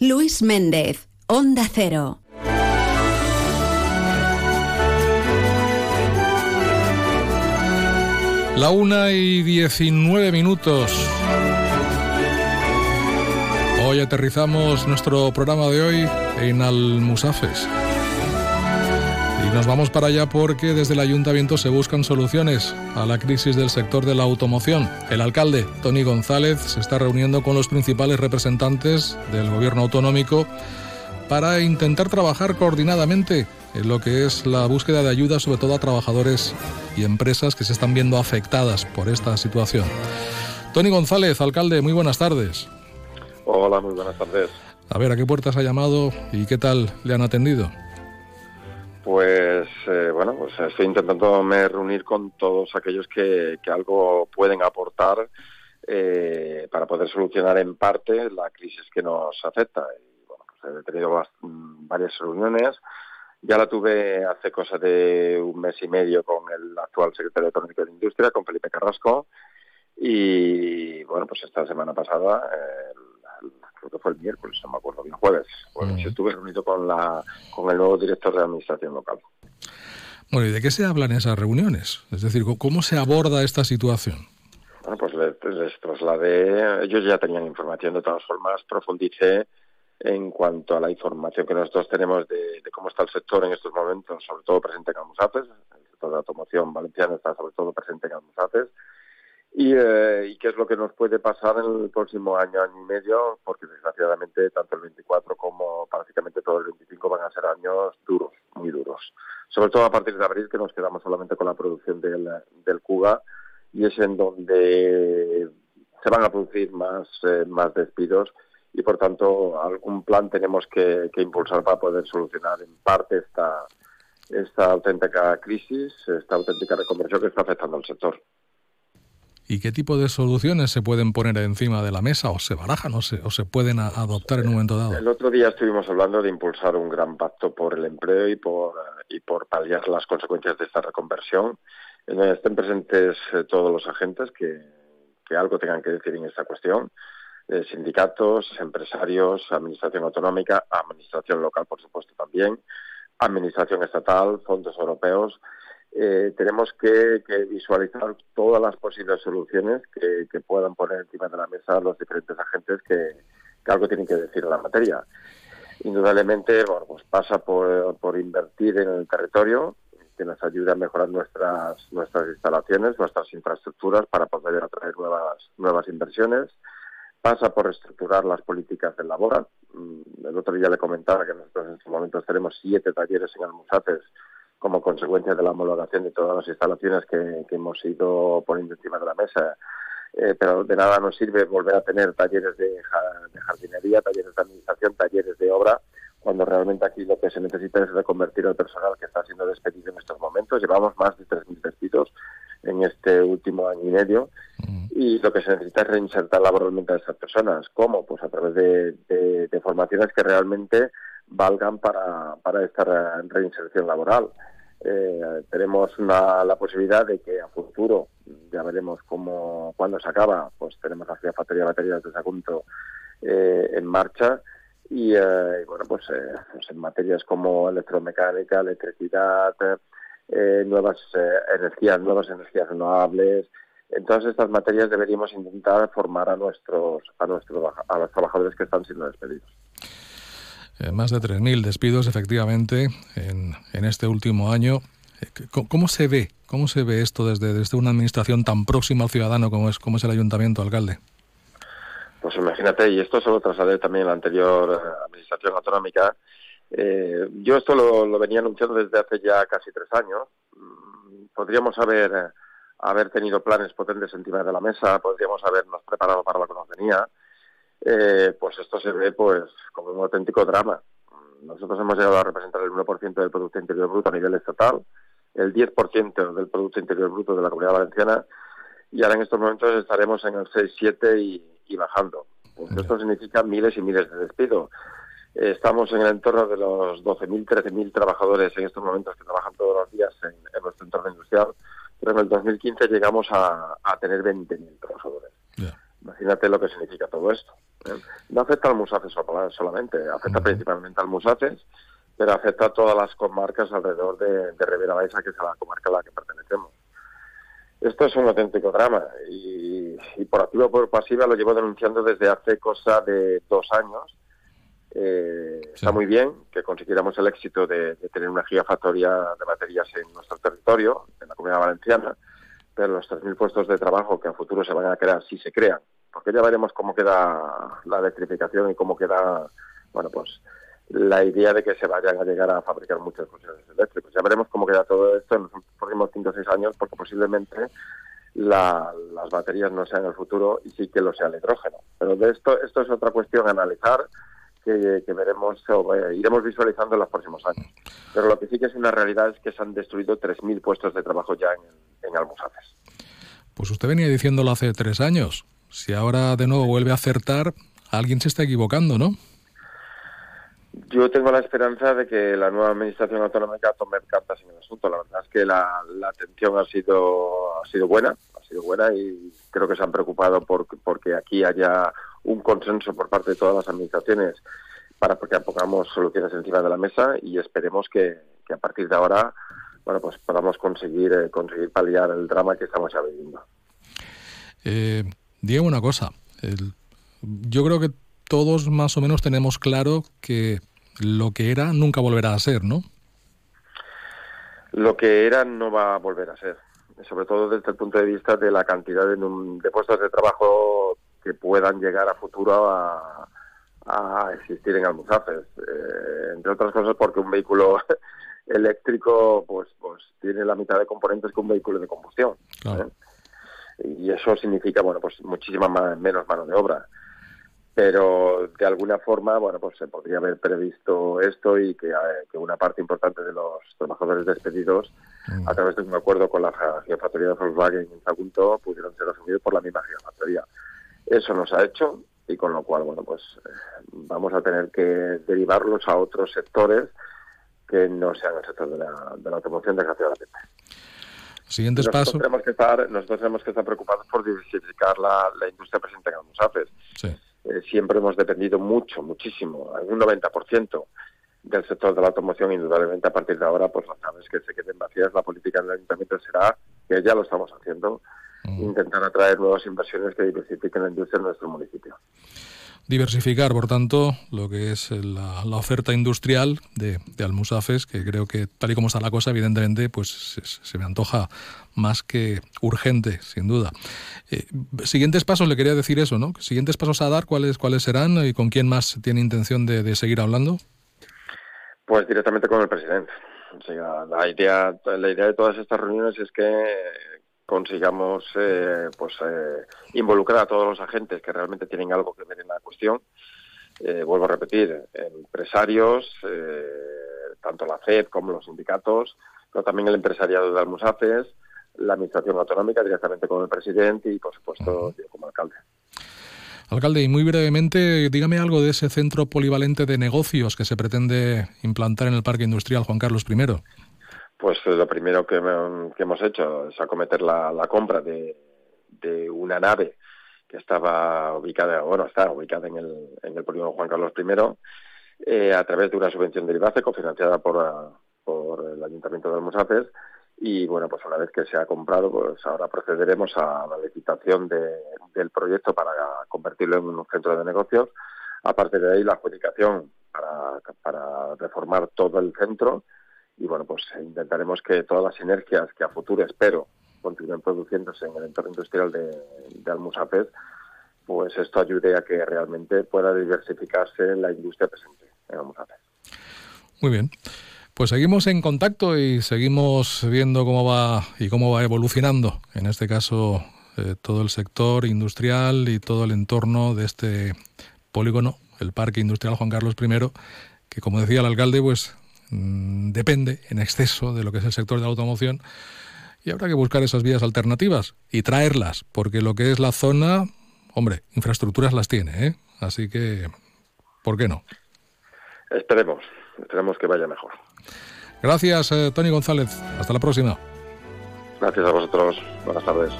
Luis Méndez, Onda Cero. La una y diecinueve minutos. Hoy aterrizamos nuestro programa de hoy en Almusafes. Y nos vamos para allá porque desde el ayuntamiento se buscan soluciones a la crisis del sector de la automoción. El alcalde, Tony González, se está reuniendo con los principales representantes del gobierno autonómico para intentar trabajar coordinadamente en lo que es la búsqueda de ayuda, sobre todo a trabajadores y empresas que se están viendo afectadas por esta situación. Tony González, alcalde, muy buenas tardes. Hola, muy buenas tardes. A ver, ¿a qué puertas ha llamado y qué tal le han atendido? Pues eh, bueno, pues estoy intentando me reunir con todos aquellos que, algo pueden aportar eh, para poder solucionar en parte la crisis que nos afecta. Y, bueno, pues he tenido varias reuniones. Ya la tuve hace cosa de un mes y medio con el actual secretario Económico de Industria, con Felipe Carrasco. Y bueno, pues esta semana pasada, creo que fue el miércoles, no me acuerdo jueves, pues estuve reunido con, la, con el nuevo director de Administración Local. Bueno, ¿y de qué se hablan esas reuniones? Es decir, ¿cómo se aborda esta situación? Bueno, pues les, trasladé, ellos ya tenían información, de todas formas profundicé en cuanto a la información que nosotros tenemos de, cómo está el sector en estos momentos, sobre todo presente en Almusafes, el sector de la automoción valenciana está sobre todo presente en Almusafes, eh, y, qué es lo que nos puede pasar en el próximo año, año y medio, porque desgraciadamente tanto el 24 como prácticamente todo el 25 van a ser años duros, muy duros. Sobre todo a partir de abril, que nos quedamos solamente con la producción del, del Cuga, y es en donde se van a producir más, eh, despidos y por tanto algún plan tenemos que, que, impulsar para poder solucionar en parte esta, esta auténtica crisis, esta auténtica reconversión que está afectando al sector. ¿Y qué tipo de soluciones se pueden poner encima de la mesa o se barajan o se, o se pueden adoptar en un momento dado? El otro día estuvimos hablando de impulsar un gran pacto por el empleo y por, y por paliar las consecuencias de esta reconversión, donde estén presentes eh, todos los agentes que, que algo tengan que decir en esta cuestión, eh, sindicatos, empresarios, administración autonómica, administración local, por supuesto, también, administración estatal, fondos europeos, eh, tenemos que, visualizar todas las posibles soluciones que, puedan poner encima de la mesa los diferentes agentes que, algo tienen que decir en la materia. Indudablemente, bueno, pues pasa por, invertir en el territorio, que nos ayude a mejorar nuestras nuestras instalaciones, nuestras infraestructuras para poder atraer nuevas nuevas inversiones. Pasa por reestructurar las políticas de labor. Mm, el otro día le comentaba que nosotros en estos momentos tenemos siete talleres en Almusaces como consecuencia de la homologación de todas las instalaciones que, hemos ido poniendo encima de la mesa. Eh, pero de nada nos sirve volver a tener talleres de, jardinería, talleres de administración, talleres de obra, cuando realmente aquí lo que se necesita es reconvertir al personal que está siendo despedido en estos momentos. Llevamos más de 3.000 despidos en este último año y medio y lo que se necesita es reinsertar laboralmente a esas personas. ¿Cómo? Pues a través de formaciones que realmente valgan para, para esta reinserción laboral. Eh, tenemos la posibilidad de que a futuro, ya veremos cómo, cuando se acaba, pues tenemos la factoría de baterías de Sagunto eh, en marcha y, eh, bueno, pues, pues, en materias como electromecánica, electricidad, nuevas energías, nuevas energías renovables, en todas estas materias deberíamos intentar formar a nuestros a nuestros a los trabajadores que están siendo despedidos. Eh, más de 3.000 despidos efectivamente en, este último año. Eh, ¿Cómo, se ve? ¿Cómo se ve esto desde, desde una administración tan próxima al ciudadano como es, como es el ayuntamiento, alcalde? Pues imagínate, y esto se lo trasladé también la anterior eh, administración autonómica. yo esto lo, lo, venía anunciando desde hace ya casi tres años. Mm, podríamos haber, haber tenido planes potentes encima de la mesa, podríamos habernos preparado para lo que nos venía eh, pues esto se ve pues como un auténtico drama. Nosotros hemos llegado a representar el 1% del Producto Interior Bruto a nivel estatal, el 10% del Producto Interior Bruto de la Comunidad Valenciana y ahora en estos momentos estaremos en el 6-7 y, bajando. Pues esto significa miles y miles de despidos. Estamos en el entorno de los 12.000, 13.000 trabajadores en estos momentos que trabajan todos los días en, nuestro entorno industrial, pero en el 2015 llegamos a, tener 20.000 trabajadores. Imagínate lo que significa todo esto. No afecta al Musafes solamente, afecta principalmente al Musafes, pero afecta a todas las comarcas alrededor de, de Ribera Baixa, que es la comarca a la que pertenecemos. Esto es un auténtico drama y, por activa o por pasiva lo llevo denunciando desde hace cosa de dos años. Eh, está muy bien que consiguiéramos el éxito de, tener una gigafactoría de baterías en nuestro territorio, en la comunidad valenciana, pero los 3.000 puestos de trabajo que a futuro se van a crear, si se crean, porque ya veremos cómo queda la electrificación y cómo queda, bueno, pues la idea de que se vayan a llegar a fabricar muchos coches eléctricos. Ya veremos cómo queda todo esto en los próximos 5 o 6 años, porque posiblemente las baterías no sean el futuro y sí que lo sea el hidrógeno. Pero de esto, esto es otra cuestión a analizar que, veremos o iremos visualizando en los próximos años. Pero lo que sí que es una realidad es que se han destruido 3.000 puestos de trabajo ya en, en. Pues usted venía diciéndolo hace tres años. Si ahora de nuevo vuelve a acertar, alguien se está equivocando, ¿no? Yo tengo la esperanza de que la nueva administración autonómica tome cartas en el asunto. La verdad es que la, atención ha sido ha sido buena, ha sido buena y creo que se han preocupado por porque aquí haya un consenso por parte de todas las administraciones para que pongamos soluciones encima de la mesa y esperemos que, a partir de ahora bueno pues podamos conseguir eh, conseguir paliar el drama que estamos ya viviendo. Eh, Diego, una cosa. yo creo que todos más o menos tenemos claro que lo que era nunca volverá a ser, ¿no? Lo que era no va a volver a ser, sobre todo desde el punto de vista de la cantidad de, puestos de trabajo que puedan llegar a futuro a, existir en Almuzafes. Eh, entre otras cosas porque un vehículo eléctrico pues pues tiene la mitad de componentes que un vehículo de combustión. ¿eh? Y eso significa bueno pues muchísima menos mano de obra pero de alguna forma, bueno, pues se podría haber previsto esto y que, eh, una parte importante de los trabajadores despedidos, mm. a través de un acuerdo con la gigafactoría de Volkswagen en Sagunto, pudieran ser asumidos por la misma gigafactoría. Eso nos ha hecho y con lo cual, bueno, pues eh, vamos a tener que derivarlos a otros sectores que no sean el sector de la, de la automoción, desgraciadamente. Siguientes nosotros Tenemos que estar, nosotros tenemos que estar preocupados por diversificar la, la industria presente en Almusafes. Sí. Eh, siempre hemos dependido mucho, muchísimo, un 90% del sector de la automoción, indudablemente a partir de ahora, pues las naves que se queden vacías, la política del ayuntamiento será, que ya lo estamos haciendo, mm. intentar atraer nuevas inversiones que diversifiquen la industria en nuestro municipio diversificar, por tanto, lo que es la, oferta industrial de, Almusafes, que creo que tal y como está la cosa, evidentemente, pues se, me antoja más que urgente, sin duda. Eh, siguientes pasos, le quería decir eso, ¿no? Siguientes pasos a dar, ¿cuáles, cuáles serán y con quién más tiene intención de, seguir hablando? Pues directamente con el presidente. la idea, la idea de todas estas reuniones es que consigamos eh, pues eh, involucrar a todos los agentes que realmente tienen algo que ver en la cuestión. Eh, vuelvo a repetir, empresarios, tanto la FED como los sindicatos, pero también el empresariado de Almusafes, la administración autonómica directamente con el presidente y, por supuesto, yo como alcalde. Alcalde, y muy brevemente, dígame algo de ese centro polivalente de negocios que se pretende implantar en el Parque Industrial Juan Carlos I. Pues lo primero que, hemos hecho es acometer la, compra de, una nave que estaba ubicada, bueno, está ubicada en el, en el polígono Juan Carlos I, eh, a través de una subvención de IBACE cofinanciada por, por el Ayuntamiento de Almusafes. Y bueno, pues una vez que se ha comprado, pues ahora procederemos a la licitación de, del proyecto para convertirlo en un centro de negocios. Aparte de ahí, la adjudicación para reformar todo el centro y bueno, pues intentaremos que todas las sinergias que a futuro espero continúen produciéndose en el entorno industrial de, de pues esto ayude a que realmente pueda diversificarse la industria presente en Almusafes. Muy bien. Pues seguimos en contacto y seguimos viendo cómo va y cómo va evolucionando, en este caso, eh, todo el sector industrial y todo el entorno de este polígono, el Parque Industrial Juan Carlos I, que como decía el alcalde, pues Mm, depende en exceso de lo que es el sector de la automoción y habrá que buscar esas vías alternativas y traerlas, porque lo que es la zona, hombre, infraestructuras las tiene, ¿eh? así que, ¿por qué no? Esperemos, esperemos que vaya mejor. Gracias, eh, Tony González. Hasta la próxima. Gracias a vosotros. Buenas tardes.